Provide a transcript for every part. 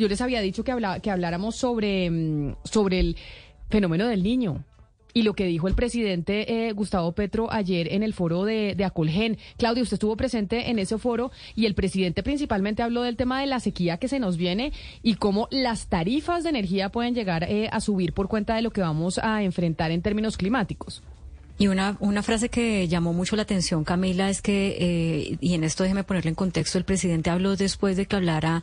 Yo les había dicho que, habla, que habláramos sobre, mm, sobre el fenómeno del niño. Y lo que dijo el presidente eh, Gustavo Petro ayer en el foro de, de Acolgen. Claudio, usted estuvo presente en ese foro y el presidente principalmente habló del tema de la sequía que se nos viene y cómo las tarifas de energía pueden llegar eh, a subir por cuenta de lo que vamos a enfrentar en términos climáticos. Y una, una frase que llamó mucho la atención, Camila, es que, eh, y en esto déjeme ponerle en contexto, el presidente habló después de que hablara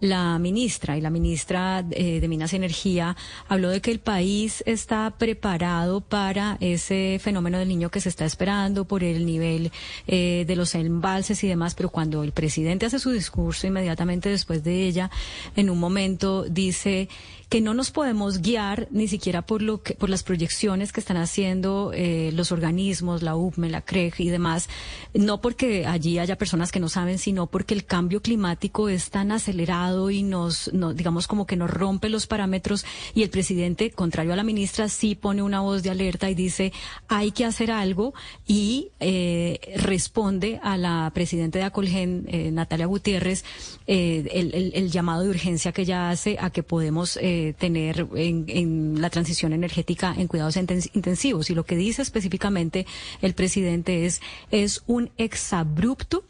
la ministra, y la ministra eh, de Minas y Energía habló de que el país está preparado para ese fenómeno del niño que se está esperando por el nivel eh, de los embalses y demás, pero cuando el presidente hace su discurso inmediatamente después de ella, en un momento dice que no nos podemos guiar ni siquiera por lo que, por las proyecciones que están haciendo eh, los organismos, la UPME, la CREG y demás, no porque allí haya personas que no saben, sino porque el cambio climático es tan acelerado y nos, no, digamos como que nos rompe los parámetros y el presidente, contrario a la ministra, sí pone una voz de alerta y dice hay que hacer algo y eh, responde a la presidenta de Acolgen, eh, Natalia Gutiérrez, eh, el, el, llamado de urgencia que ella hace a que podemos eh, tener en, en, la transición energética en cuidados intensivos. Y lo que dice específicamente el presidente es, es un exabrupto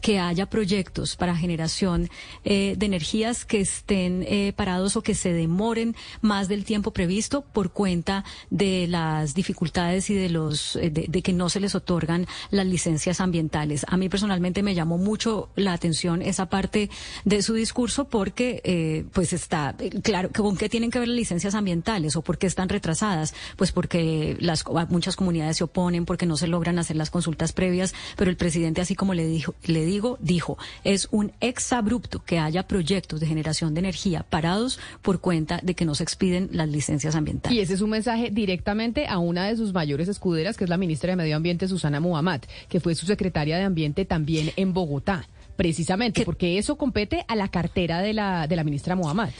que haya proyectos para generación eh, de energías que estén eh, parados o que se demoren más del tiempo previsto por cuenta de las dificultades y de los eh, de, que no se les otorgan las licencias ambientales. A mí personalmente me llamó mucho la atención esa parte de su discurso porque eh, pues está claro con qué tienen que ver las licencias ambientales o por qué están retrasadas, pues porque las muchas comunidades se oponen porque no se logran hacer las consultas previas, pero el presidente así como le dijo le digo, dijo, es un exabrupto que haya proyectos de generación de energía parados por cuenta de que no se expiden las licencias ambientales. Y ese es un mensaje directamente a una de sus mayores escuderas, que es la ministra de Medio Ambiente, Susana Muhammad, que fue su secretaria de Ambiente también en Bogotá. Precisamente, porque eso compete a la cartera de la, de la ministra Muhammad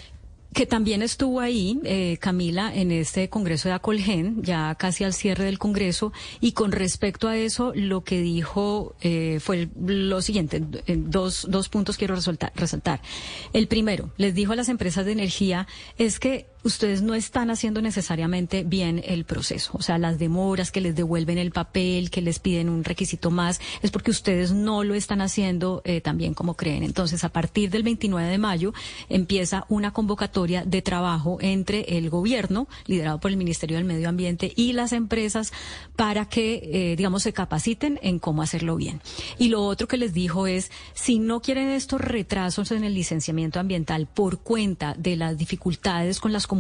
que también estuvo ahí, eh, Camila, en este Congreso de Acolgen, ya casi al cierre del Congreso, y con respecto a eso, lo que dijo eh, fue lo siguiente, dos, dos puntos quiero resaltar, resaltar. El primero, les dijo a las empresas de energía, es que ustedes no están haciendo necesariamente bien el proceso. O sea, las demoras que les devuelven el papel, que les piden un requisito más, es porque ustedes no lo están haciendo eh, tan bien como creen. Entonces, a partir del 29 de mayo empieza una convocatoria de trabajo entre el gobierno, liderado por el Ministerio del Medio Ambiente, y las empresas para que, eh, digamos, se capaciten en cómo hacerlo bien. Y lo otro que les dijo es, si no quieren estos retrasos en el licenciamiento ambiental por cuenta de las dificultades con las comunidades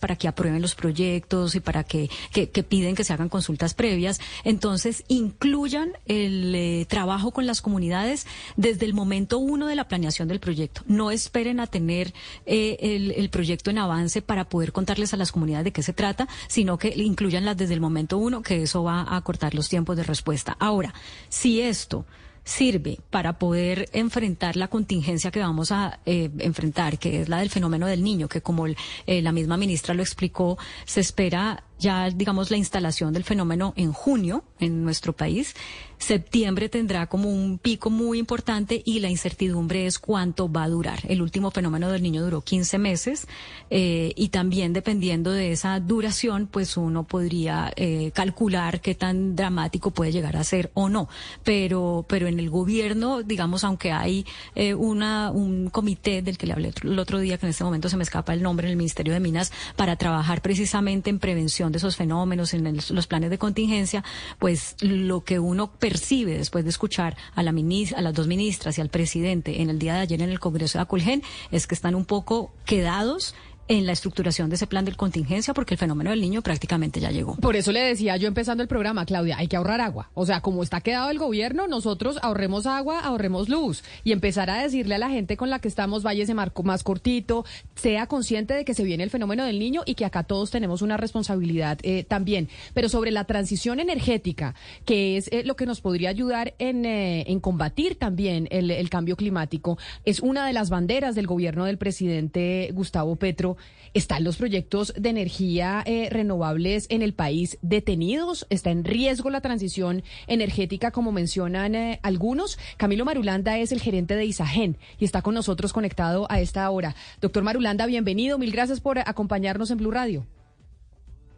para que aprueben los proyectos y para que, que, piden que se hagan consultas previas. Entonces, incluyan el eh, trabajo con las comunidades desde el momento uno de la planeación del proyecto. No esperen a tener eh, el, el, proyecto en avance para poder contarles a las comunidades de qué se trata, sino que incluyanlas desde el momento uno, que eso va a acortar los tiempos de respuesta. Ahora, si esto sirve para poder enfrentar la contingencia que vamos a eh, enfrentar, que es la del fenómeno del niño, que como el, eh, la misma ministra lo explicó, se espera ya, digamos, la instalación del fenómeno en junio en nuestro país. Septiembre tendrá como un pico muy importante y la incertidumbre es cuánto va a durar. El último fenómeno del niño duró 15 meses eh, y también dependiendo de esa duración, pues uno podría eh, calcular qué tan dramático puede llegar a ser o no. Pero, pero en el gobierno, digamos, aunque hay eh, una, un comité del que le hablé el otro día, que en este momento se me escapa el nombre, en el Ministerio de Minas, para trabajar precisamente en prevención de esos fenómenos, en los planes de contingencia, pues lo que uno percibe después de escuchar a, la a las dos ministras y al presidente en el día de ayer en el Congreso de Acolgen es que están un poco quedados en la estructuración de ese plan de contingencia porque el fenómeno del niño prácticamente ya llegó. Por eso le decía yo empezando el programa, Claudia, hay que ahorrar agua. O sea, como está quedado el gobierno, nosotros ahorremos agua, ahorremos luz y empezar a decirle a la gente con la que estamos, vaya ese marco más cortito, sea consciente de que se viene el fenómeno del niño y que acá todos tenemos una responsabilidad eh, también. Pero sobre la transición energética, que es eh, lo que nos podría ayudar en, eh, en combatir también el cambio climático, es una de las banderas del gobierno del presidente Gustavo Petro. ¿Están los proyectos de energía renovables en el país detenidos? ¿Está en riesgo la transición energética, como mencionan algunos? Camilo Marulanda es el gerente de Isagen y está con nosotros conectado a esta hora. Doctor Marulanda, bienvenido. Mil gracias por acompañarnos en Blue Radio.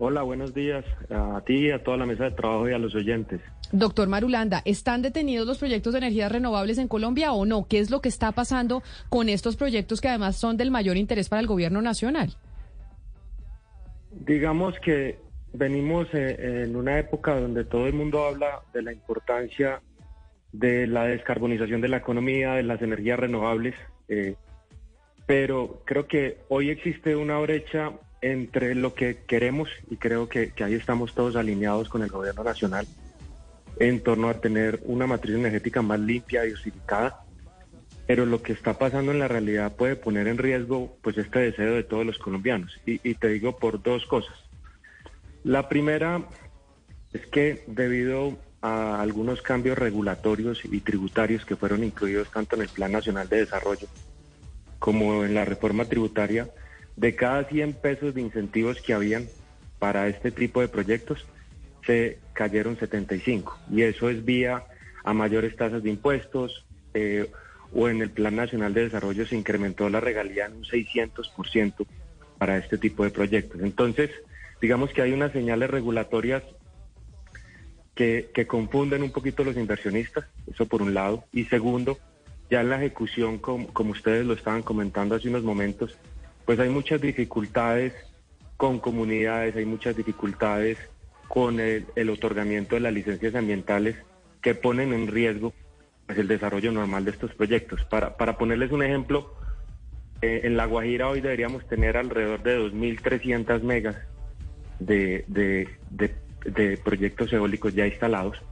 Hola, buenos días a ti, a toda la mesa de trabajo y a los oyentes. Doctor Marulanda, ¿están detenidos los proyectos de energías renovables en Colombia o no? ¿Qué es lo que está pasando con estos proyectos que además son del mayor interés para el gobierno nacional? Digamos que venimos eh, en una época donde todo el mundo habla de la importancia de la descarbonización de la economía, de las energías renovables, eh, pero creo que hoy existe una brecha entre lo que queremos, y creo que, ahí estamos todos alineados con el gobierno nacional, en torno a tener una matriz energética más limpia, y diversificada, pero lo que está pasando en la realidad puede poner en riesgo pues este deseo de todos los colombianos. Y, y te digo por dos cosas. La primera es que debido a algunos cambios regulatorios y tributarios que fueron incluidos tanto en el Plan Nacional de Desarrollo como en la reforma tributaria, de cada 100 pesos de incentivos que habían para este tipo de proyectos, se cayeron 75. Y eso es vía a mayores tasas de impuestos eh, o en el Plan Nacional de Desarrollo se incrementó la regalía en un 600% para este tipo de proyectos. Entonces, digamos que hay unas señales regulatorias que, confunden un poquito los inversionistas, eso por un lado. Y segundo, ya en la ejecución, como ustedes lo estaban comentando hace unos momentos, pues hay muchas dificultades con comunidades, hay muchas dificultades con el, otorgamiento de las licencias ambientales que ponen en riesgo pues, el desarrollo normal de estos proyectos. Para, para ponerles un ejemplo, eh, en La Guajira hoy deberíamos tener alrededor de 2.300 megas de, de, de proyectos eólicos ya instalados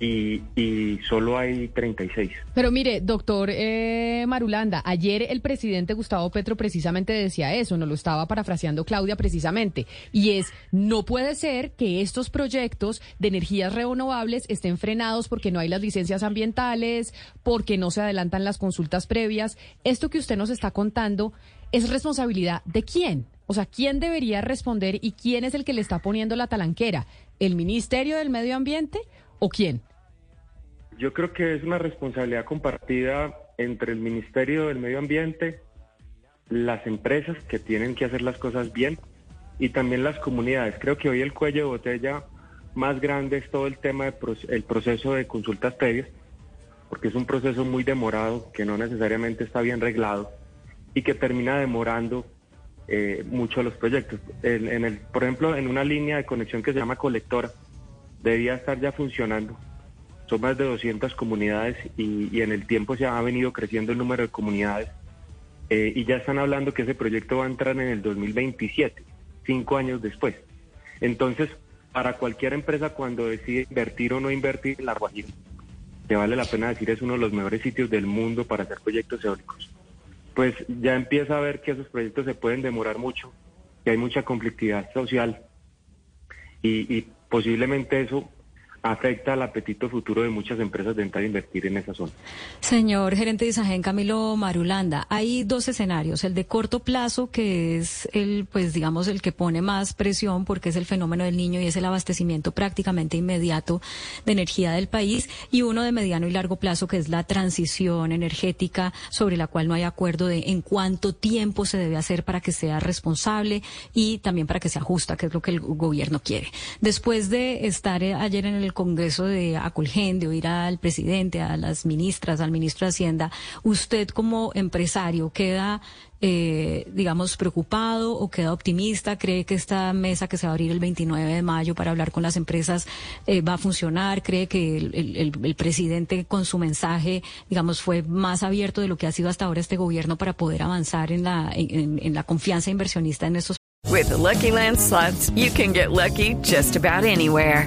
y, y, solo hay 36. Pero mire, doctor eh, Marulanda, ayer el presidente Gustavo Petro precisamente decía eso, no lo estaba parafraseando Claudia precisamente, y es, no puede ser que estos proyectos de energías renovables estén frenados porque no hay las licencias ambientales, porque no se adelantan las consultas previas. Esto que usted nos está contando es responsabilidad de quién? O sea, ¿quién debería responder y quién es el que le está poniendo la talanquera? ¿El Ministerio del Medio Ambiente o quién? Yo creo que es una responsabilidad compartida entre el Ministerio del Medio Ambiente, las empresas que tienen que hacer las cosas bien y también las comunidades. Creo que hoy el cuello de botella más grande es todo el tema del proceso de consultas previas, porque es un proceso muy demorado, que no necesariamente está bien reglado y que termina demorando eh, mucho los proyectos. En, el, por ejemplo, en una línea de conexión que se llama colectora, debía estar ya funcionando son más de 200 comunidades y, en el tiempo se ha venido creciendo el número de comunidades eh, y ya están hablando que ese proyecto va a entrar en el 2027, cinco años después. Entonces, para cualquier empresa cuando decide invertir o no invertir en La Guajira, que vale la pena decir es uno de los mejores sitios del mundo para hacer proyectos eólicos, pues ya empieza a ver que esos proyectos se pueden demorar mucho, que hay mucha conflictividad social y, y posiblemente eso afecta al apetito futuro de muchas empresas de entrar a invertir en esa zona. Señor gerente de Isagen, Camilo Marulanda, hay dos escenarios, el de corto plazo, que es el, pues digamos, el que pone más presión porque es el fenómeno del niño y es el abastecimiento prácticamente inmediato de energía del país, y uno de mediano y largo plazo, que es la transición energética sobre la cual no hay acuerdo de en cuánto tiempo se debe hacer para que sea responsable y también para que sea justa, que es lo que el gobierno quiere. Después de estar ayer en el el Congreso de Acolgen, de oír al presidente, a las ministras, al ministro de Hacienda, usted como empresario queda eh, digamos, preocupado o queda optimista? ¿Cree que esta mesa que se va a abrir el 29 de mayo para hablar con las empresas eh, va a funcionar? ¿Cree que el, presidente con su mensaje, digamos, fue más abierto de lo que ha sido hasta ahora este gobierno para poder avanzar en la, en, la confianza inversionista en estos? With Lucky Land you can get lucky just about anywhere.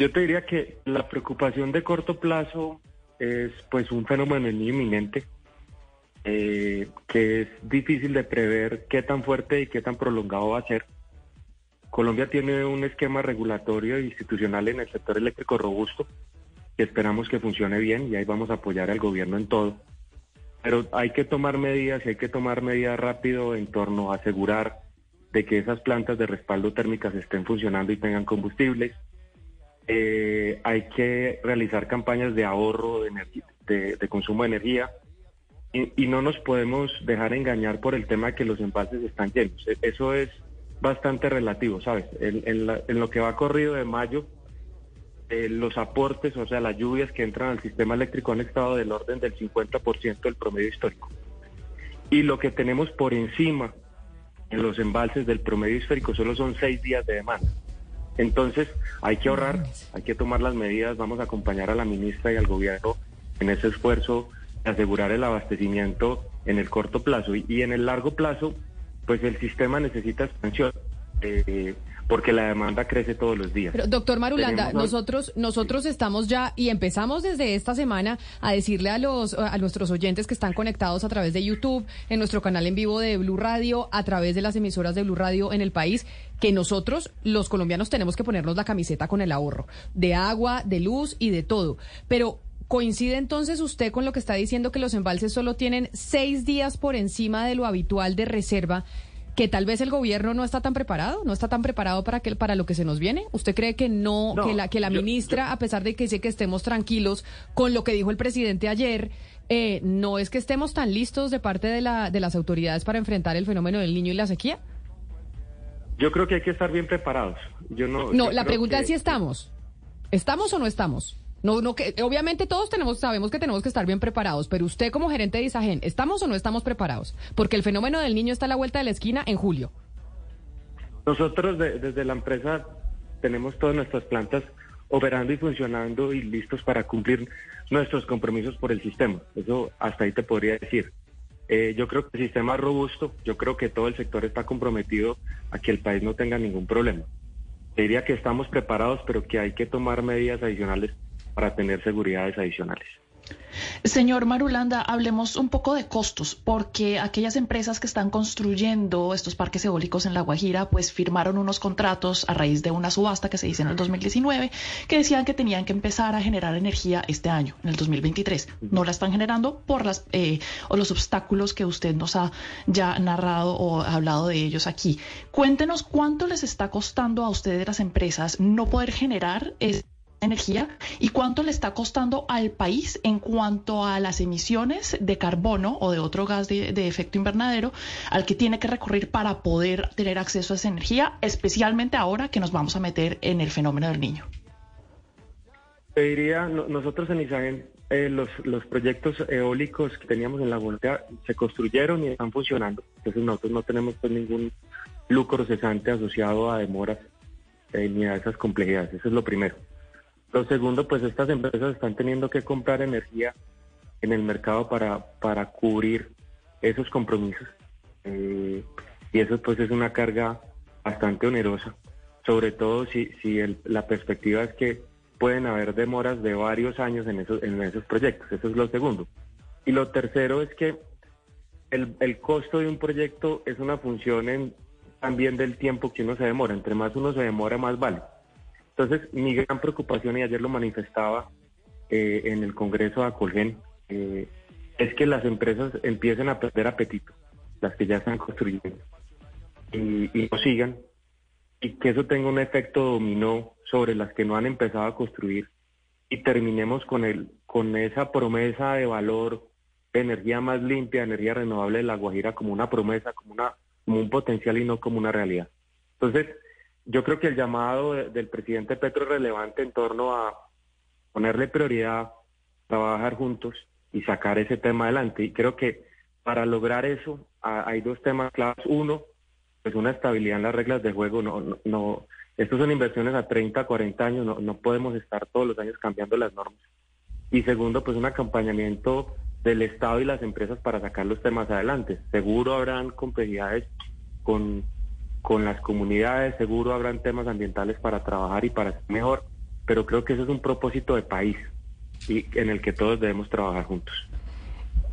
Yo te diría que la preocupación de corto plazo es pues un fenómeno inminente eh, que es difícil de prever qué tan fuerte y qué tan prolongado va a ser. Colombia tiene un esquema regulatorio e institucional en el sector eléctrico robusto que esperamos que funcione bien y ahí vamos a apoyar al gobierno en todo. Pero hay que tomar medidas y hay que tomar medidas rápido en torno a asegurar de que esas plantas de respaldo térmicas estén funcionando y tengan combustibles, eh, hay que realizar campañas de ahorro de, de, consumo de energía y, no nos podemos dejar engañar por el tema de que los embalses están llenos. E, eso es bastante relativo, ¿sabes? En, lo que va corrido de mayo, eh, los aportes, o sea, las lluvias que entran al sistema eléctrico han estado del orden del 50% del promedio histórico. Y lo que tenemos por encima en los embalses del promedio histórico solo son seis días de demanda. Entonces, hay que ahorrar, hay que tomar las medidas, vamos a acompañar a la ministra y al gobierno en ese esfuerzo de asegurar el abastecimiento en el corto plazo y, en el largo plazo, pues el sistema necesita expansión. Eh, porque la demanda crece todos los días. Pero, doctor Marulanda, nosotros, nosotros estamos ya y empezamos desde esta semana a decirle a los a nuestros oyentes que están conectados a través de YouTube, en nuestro canal en vivo de Blue Radio, a través de las emisoras de Blue Radio en el país, que nosotros, los colombianos, tenemos que ponernos la camiseta con el ahorro de agua, de luz y de todo. Pero ¿Coincide entonces usted con lo que está diciendo que los embalses solo tienen seis días por encima de lo habitual de reserva que tal vez el gobierno no está tan preparado, no está tan preparado para que para lo que se nos viene. ¿Usted cree que no, que la que la ministra, a pesar de que dice que estemos tranquilos con lo que dijo el presidente ayer, eh, no es que estemos tan listos de parte de la de las autoridades para enfrentar el fenómeno del niño y la sequía? Yo creo que hay que estar bien preparados. Yo no. No, la pregunta es si estamos. ¿Estamos o no estamos? No, no, que obviamente todos tenemos, sabemos que tenemos que estar bien preparados, pero usted como gerente de Isagen, ¿estamos o no estamos preparados? Porque el fenómeno del niño está a la vuelta de la esquina en julio. Nosotros desde la empresa tenemos todas nuestras plantas operando y funcionando y listos para cumplir nuestros compromisos por el sistema. Eso hasta ahí te podría decir. Eh, yo creo que el sistema es robusto, yo creo que todo el sector está comprometido a que el país no tenga ningún problema. diría que estamos preparados, pero que hay que tomar medidas adicionales para tener seguridades adicionales. Señor Marulanda, hablemos un poco de costos, porque aquellas empresas que están construyendo estos parques eólicos en La Guajira, pues firmaron unos contratos a raíz de una subasta que se hizo en el 2019, que decían que tenían que empezar a generar energía este año, en el 2023. No la están generando por las eh, o los obstáculos que usted nos ha ya narrado o hablado de ellos aquí. Cuéntenos cuánto les está costando a ustedes las empresas no poder generar energía y cuánto le está costando al país en cuanto a las emisiones de carbono o de otro gas de, efecto invernadero al que tiene que recurrir para poder tener acceso a esa energía, especialmente ahora que nos vamos a meter en el fenómeno del niño. Te diría, nosotros en Isagen, eh, los, los proyectos eólicos que teníamos en la voltea se construyeron y están funcionando. Entonces nosotros no tenemos pues, ningún lucro cesante asociado a demoras eh, ni a esas complejidades. Eso es lo primero. Lo segundo, pues estas empresas están teniendo que comprar energía en el mercado para, para cubrir esos compromisos. Eh, y eso pues es una carga bastante onerosa, sobre todo si, si la perspectiva es que pueden haber demoras de varios años en esos, en esos proyectos. Eso es lo segundo. Y lo tercero es que el, el costo de un proyecto es una función en, también del tiempo que uno se demora. Entre más uno se demora, más vale. Entonces, mi gran preocupación, y ayer lo manifestaba, eh, en el Congreso de Acolgen eh, es que las empresas empiecen a perder apetito, las que ya están construyendo, y, y no sigan, y que eso tenga un efecto dominó sobre las que no han empezado a construir y terminemos con, el, con esa promesa de valor de energía más limpia, energía renovable de La Guajira como una promesa, como, una, como un potencial y no como una realidad. Entonces, yo creo que el llamado del presidente Petro es relevante en torno a ponerle prioridad, trabajar juntos y sacar ese tema adelante. Y creo que para lograr eso hay dos temas claves. Uno, pues una estabilidad en las reglas de juego. No, no, no estos son inversiones a 30, 40 años, no, no podemos estar todos los años cambiando las normas. Y segundo, pues un acompañamiento del Estado y las empresas para sacar los temas adelante. Seguro habrán complejidades con, con las comunidades, seguro habrán temas ambientales para trabajar y para ser mejor, pero creo que ese es un propósito de país y en el que todos debemos trabajar juntos.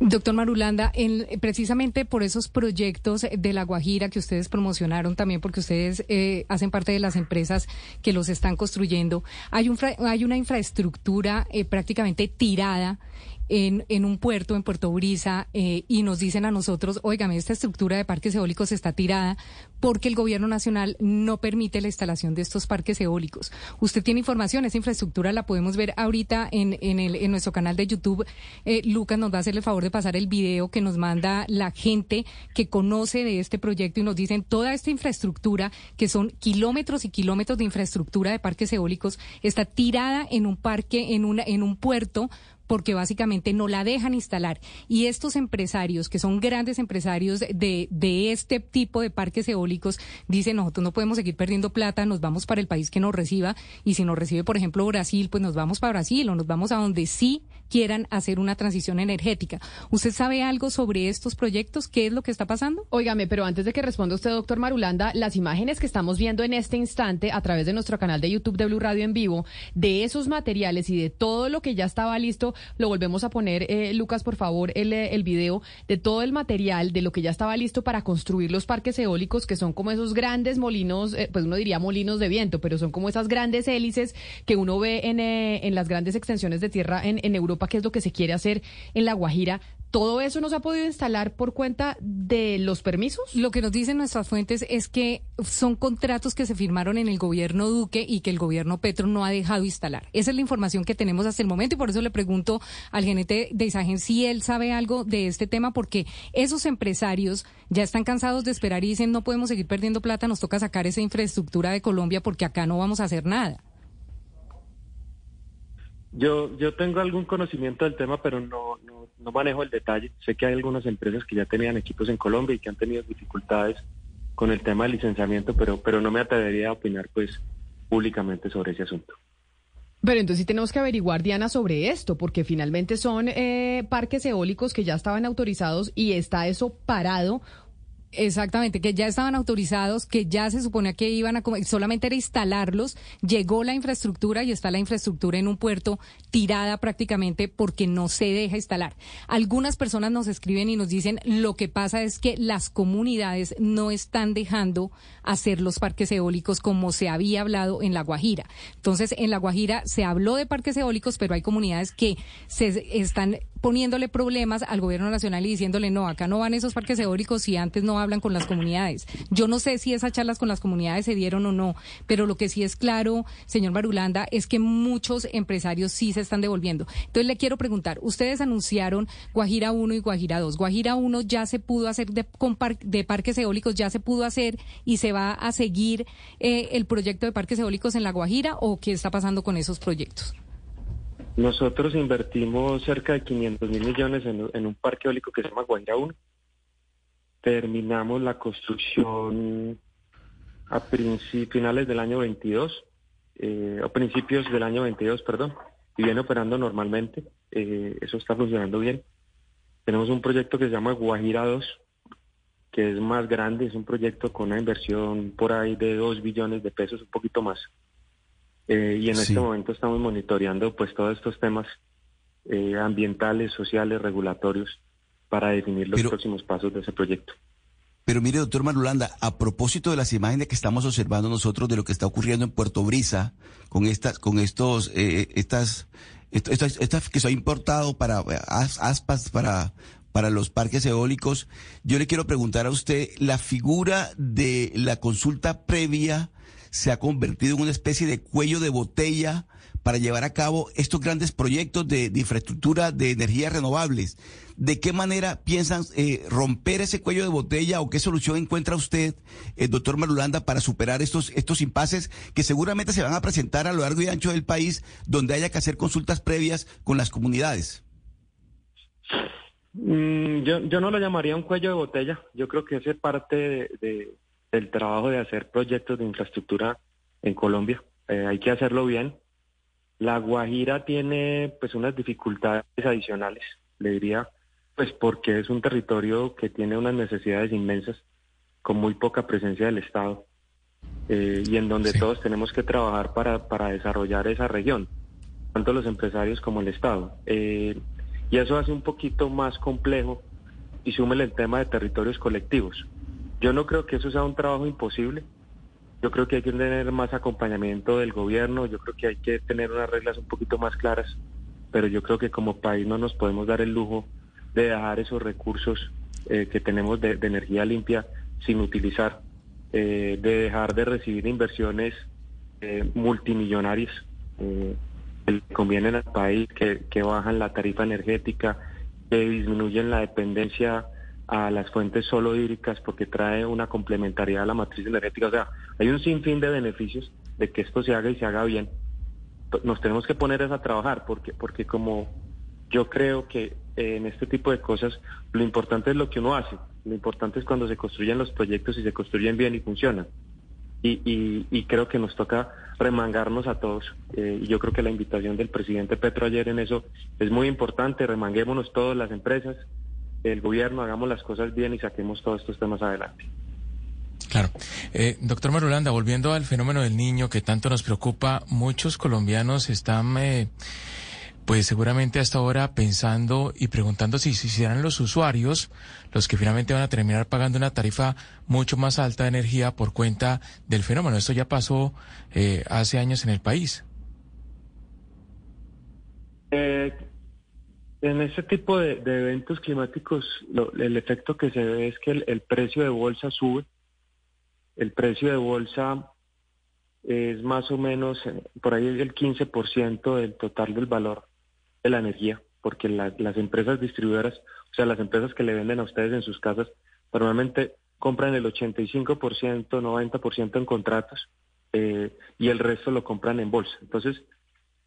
Doctor Marulanda, en, precisamente por esos proyectos de La Guajira que ustedes promocionaron también, porque ustedes eh, hacen parte de las empresas que los están construyendo, hay, un, hay una infraestructura eh, prácticamente tirada en, un puerto, en Puerto Brisa, eh, y nos dicen a nosotros, oígame, esta estructura de parques eólicos está tirada porque el gobierno nacional no permite la instalación de estos parques eólicos. Usted tiene información, esa infraestructura la podemos ver ahorita en, en, el, en nuestro canal de YouTube. Eh, Lucas nos va a hacer el favor de pasar el video que nos manda la gente que conoce de este proyecto y nos dicen toda esta infraestructura, que son kilómetros y kilómetros de infraestructura de parques eólicos, está tirada en un parque, en, una, en un puerto porque básicamente no la dejan instalar. Y estos empresarios, que son grandes empresarios de, de este tipo de parques eólicos, dicen, nosotros no podemos seguir perdiendo plata, nos vamos para el país que nos reciba, y si nos recibe, por ejemplo, Brasil, pues nos vamos para Brasil o nos vamos a donde sí quieran hacer una transición energética. ¿Usted sabe algo sobre estos proyectos? ¿Qué es lo que está pasando? Óigame, pero antes de que responda usted, doctor Marulanda, las imágenes que estamos viendo en este instante a través de nuestro canal de YouTube de Blue Radio en vivo, de esos materiales y de todo lo que ya estaba listo, lo volvemos a poner, eh, Lucas, por favor, el, eh, video de todo el material, de lo que ya estaba listo para construir los parques eólicos, que son como esos grandes molinos, eh, pues uno diría molinos de viento, pero son como esas grandes hélices que uno ve en, en las grandes extensiones de tierra en, en Europa qué es lo que se quiere hacer en La Guajira. ¿Todo eso no se ha podido instalar por cuenta de los permisos? Lo que nos dicen nuestras fuentes es que son contratos que se firmaron en el gobierno Duque y que el gobierno Petro no ha dejado instalar. Esa es la información que tenemos hasta el momento y por eso le pregunto al gerente de Isagen si él sabe algo de este tema, porque esos empresarios ya están cansados de esperar y dicen no podemos seguir perdiendo plata, nos toca sacar esa infraestructura de Colombia porque acá no vamos a hacer nada. Yo, yo tengo algún conocimiento del tema, pero no, no, no, manejo el detalle. Sé que hay algunas empresas que ya tenían equipos en Colombia y que han tenido dificultades con el tema del licenciamiento, pero, pero no me atrevería a opinar pues públicamente sobre ese asunto. Pero entonces sí tenemos que averiguar, Diana, sobre esto, porque finalmente son eh, parques eólicos que ya estaban autorizados y está eso parado Exactamente, que ya estaban autorizados, que ya se suponía que iban a solamente era instalarlos, llegó la infraestructura y está la infraestructura en un puerto tirada prácticamente porque no se deja instalar. Algunas personas nos escriben y nos dicen lo que pasa es que las comunidades no están dejando hacer los parques eólicos como se había hablado en La Guajira. Entonces, en La Guajira se habló de parques eólicos, pero hay comunidades que se están poniéndole problemas al gobierno nacional y diciéndole, no, acá no van esos parques eólicos si antes no hablan con las comunidades. Yo no sé si esas charlas con las comunidades se dieron o no, pero lo que sí es claro, señor Marulanda, es que muchos empresarios sí se están devolviendo. Entonces le quiero preguntar, ustedes anunciaron Guajira 1 y Guajira 2. Guajira 1 ya se pudo hacer de, parques eólicos, ya se pudo hacer y se va a seguir eh, el proyecto de parques eólicos en La Guajira o qué está pasando con esos proyectos? Nosotros invertimos cerca de 500 mil millones en, un parque eólico que se llama Guaira 1. Terminamos la construcción a finales del año 22, eh, a principios del año 22, perdón, y viene operando normalmente. Eh, eso está funcionando bien. Tenemos un proyecto que se llama Guajira 2, que es más grande, es un proyecto con una inversión por ahí de 2 billones de pesos, un poquito más. Eh, y en este momento estamos monitoreando pues todos estos temas eh, ambientales, sociales, regulatorios para definir los próximos pasos de ese proyecto. Pero mire, doctor Marulanda, a propósito de las imágenes que estamos observando nosotros de lo que está ocurriendo en Puerto Brisa con estas, con estos, eh, estas esto, esto, que se ha importado para aspas, para, para los parques eólicos. Yo le quiero preguntar a usted, la figura de la consulta previa se ha convertido en una especie de cuello de botella para llevar a cabo estos grandes proyectos de, infraestructura de energías renovables. ¿De qué manera piensan eh, romper ese cuello de botella o qué solución encuentra usted, eh, doctor Marulanda, para superar estos, estos impases que seguramente se van a presentar a lo largo y ancho del país donde haya que hacer consultas previas con las comunidades? Mm, yo, yo no lo llamaría un cuello de botella. Yo creo que ese es parte de, del trabajo de hacer proyectos de infraestructura en Colombia. Eh, hay que hacerlo bien. La Guajira tiene pues unas dificultades adicionales, le diría, pues porque es un territorio que tiene unas necesidades inmensas, con muy poca presencia del Estado, eh, y en donde todos tenemos que trabajar para, para desarrollar esa región, tanto los empresarios como el Estado. Eh, y eso hace un poquito más complejo y súmele el tema de territorios colectivos. Yo no creo que eso sea un trabajo imposible, yo creo que hay que tener más acompañamiento del gobierno, yo creo que hay que tener unas reglas un poquito más claras, pero yo creo que como país no nos podemos dar el lujo de dejar esos recursos eh, que tenemos de, energía limpia sin utilizar, eh, de dejar de recibir inversiones eh, multimillonarias que convienen al país, que, que bajan la tarifa energética, que disminuyen la dependencia a las fuentes solo hídricas porque trae una complementariedad a la matriz energética. O sea, hay un sinfín de beneficios de que esto se haga y se haga bien. Nos tenemos que poner a trabajar porque, porque como yo creo que en este tipo de cosas lo importante es lo que uno hace. Lo importante es cuando se construyen los proyectos y se construyen bien y funcionan. Y, y, creo que nos toca remangarnos a todos. Eh, y yo creo que la invitación del presidente Petro ayer en eso es muy importante. Remanguémonos todas las empresas, el gobierno, hagamos las cosas bien y saquemos todos estos temas adelante. Claro. Eh, doctor Marulanda, volviendo al fenómeno del niño que tanto nos preocupa, muchos colombianos están, eh, pues seguramente hasta ahora pensando y preguntando si, si serán los usuarios los que finalmente van a terminar pagando una tarifa mucho más alta de energía por cuenta del fenómeno. Esto ya pasó eh, hace años en el país. En ese tipo de, eventos climáticos, el efecto que se ve es que el, precio de bolsa sube. El precio de bolsa es más o menos, por ahí el 15% del total del valor de la energía, porque las empresas distribuidoras, o sea, las empresas que le venden a ustedes en sus casas, normalmente compran el 85%, 90% en contratos eh, y el resto lo compran en bolsa. Entonces,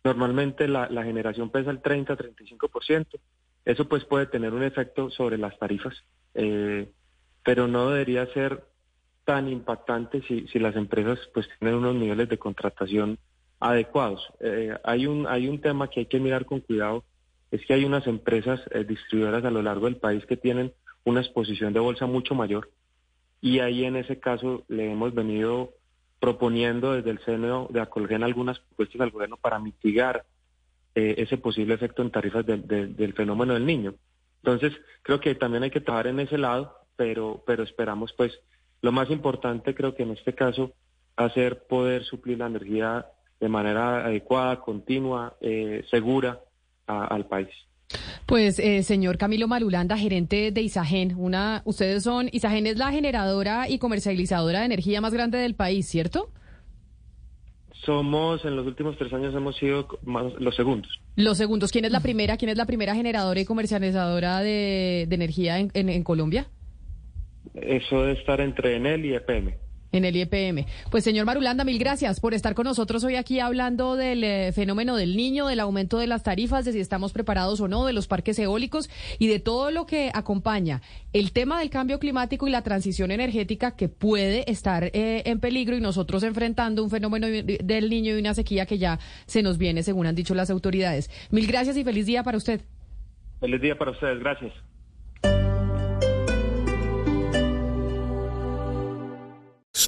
Normalmente la, generación pesa el 30-35%. Eso pues puede tener un efecto sobre las tarifas, eh, pero no debería ser tan impactante si, si las empresas pues tienen unos niveles de contratación adecuados. Eh, hay, un, hay un tema que hay que mirar con cuidado, es que hay unas empresas eh, distribuidoras a lo largo del país que tienen una exposición de bolsa mucho mayor y ahí en ese caso le hemos venido proponiendo desde el seno de Acolgen algunas propuestas al gobierno para mitigar eh, ese posible efecto en tarifas del fenómeno del niño. Entonces, creo que también hay que trabajar en ese lado, pero, pero esperamos, pues, lo más importante creo que en este caso, hacer poder suplir la energía de manera adecuada, continua, eh, segura al país. Pues, eh, señor Camilo Marulanda, gerente de Isagen, una, ustedes son, Isagen es la generadora y comercializadora de energía más grande del país, ¿cierto? Somos, en los últimos tres años hemos sido los segundos. Los segundos. ¿Quién es la primera? ¿Quién es la primera generadora y comercializadora de, energía en, en Colombia? Eso debe estar entre Enel y EPM. En el IEPM. Pues señor Marulanda, mil gracias por estar con nosotros hoy aquí hablando del eh, fenómeno del niño, del aumento de las tarifas, de si estamos preparados o no, de los parques eólicos y de todo lo que acompaña el tema del cambio climático y la transición energética que puede estar eh, en peligro y nosotros enfrentando un fenómeno del niño y una sequía que ya se nos viene, según han dicho las autoridades. Mil gracias y feliz día para usted. Feliz día para ustedes, gracias.